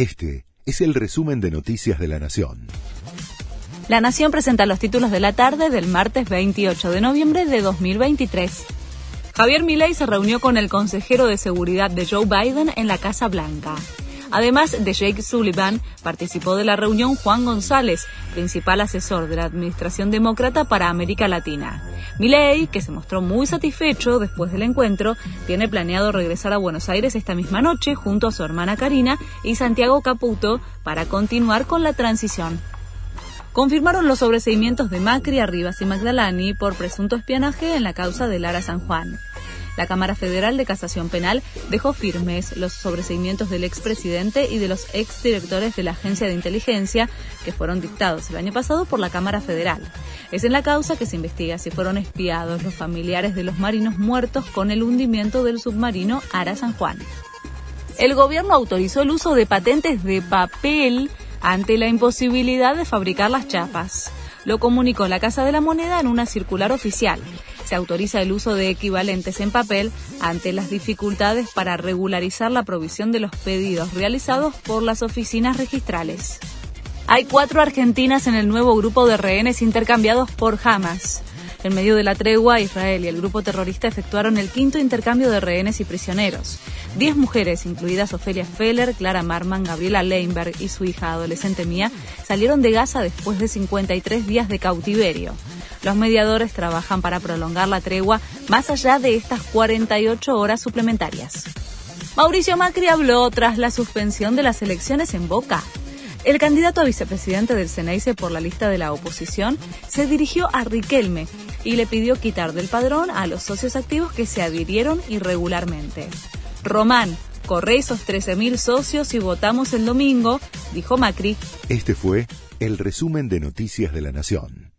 Este es el resumen de Noticias de la Nación. La Nación presenta los títulos de la tarde del martes 28 de noviembre de 2023. Javier Milei se reunió con el consejero de seguridad de Joe Biden en la Casa Blanca. Además de Jake Sullivan, participó de la reunión Juan González, principal asesor de la Administración Demócrata para América Latina. Milei, que se mostró muy satisfecho después del encuentro, tiene planeado regresar a Buenos Aires esta misma noche junto a su hermana Karina y Santiago Caputo para continuar con la transición confirmaron los sobreseimientos de Macri, Arribas y Magdalani por presunto espionaje en la causa de Lara San Juan. La Cámara Federal de Casación Penal dejó firmes los sobreseimientos del expresidente y de los exdirectores de la Agencia de Inteligencia que fueron dictados el año pasado por la Cámara Federal. Es en la causa que se investiga si fueron espiados los familiares de los marinos muertos con el hundimiento del submarino Ara San Juan. El gobierno autorizó el uso de patentes de papel ante la imposibilidad de fabricar las chapas. Lo comunicó la Casa de la Moneda en una circular oficial. Se autoriza el uso de equivalentes en papel ante las dificultades para regularizar la provisión de los pedidos realizados por las oficinas registrales. Hay cuatro argentinas en el nuevo grupo de rehenes intercambiados por Hamas. En medio de la tregua, Israel y el grupo terrorista efectuaron el quinto intercambio de rehenes y prisioneros. Diez mujeres, incluidas Ofelia Feller, Clara Marman, Gabriela Leinberg y su hija adolescente Mía, salieron de Gaza después de 53 días de cautiverio. Los mediadores trabajan para prolongar la tregua más allá de estas 48 horas suplementarias. Mauricio Macri habló tras la suspensión de las elecciones en Boca. El candidato a vicepresidente del Ceneice por la lista de la oposición se dirigió a Riquelme y le pidió quitar del padrón a los socios activos que se adhirieron irregularmente. Román, corre esos 13.000 socios y votamos el domingo, dijo Macri. Este fue el resumen de Noticias de la Nación.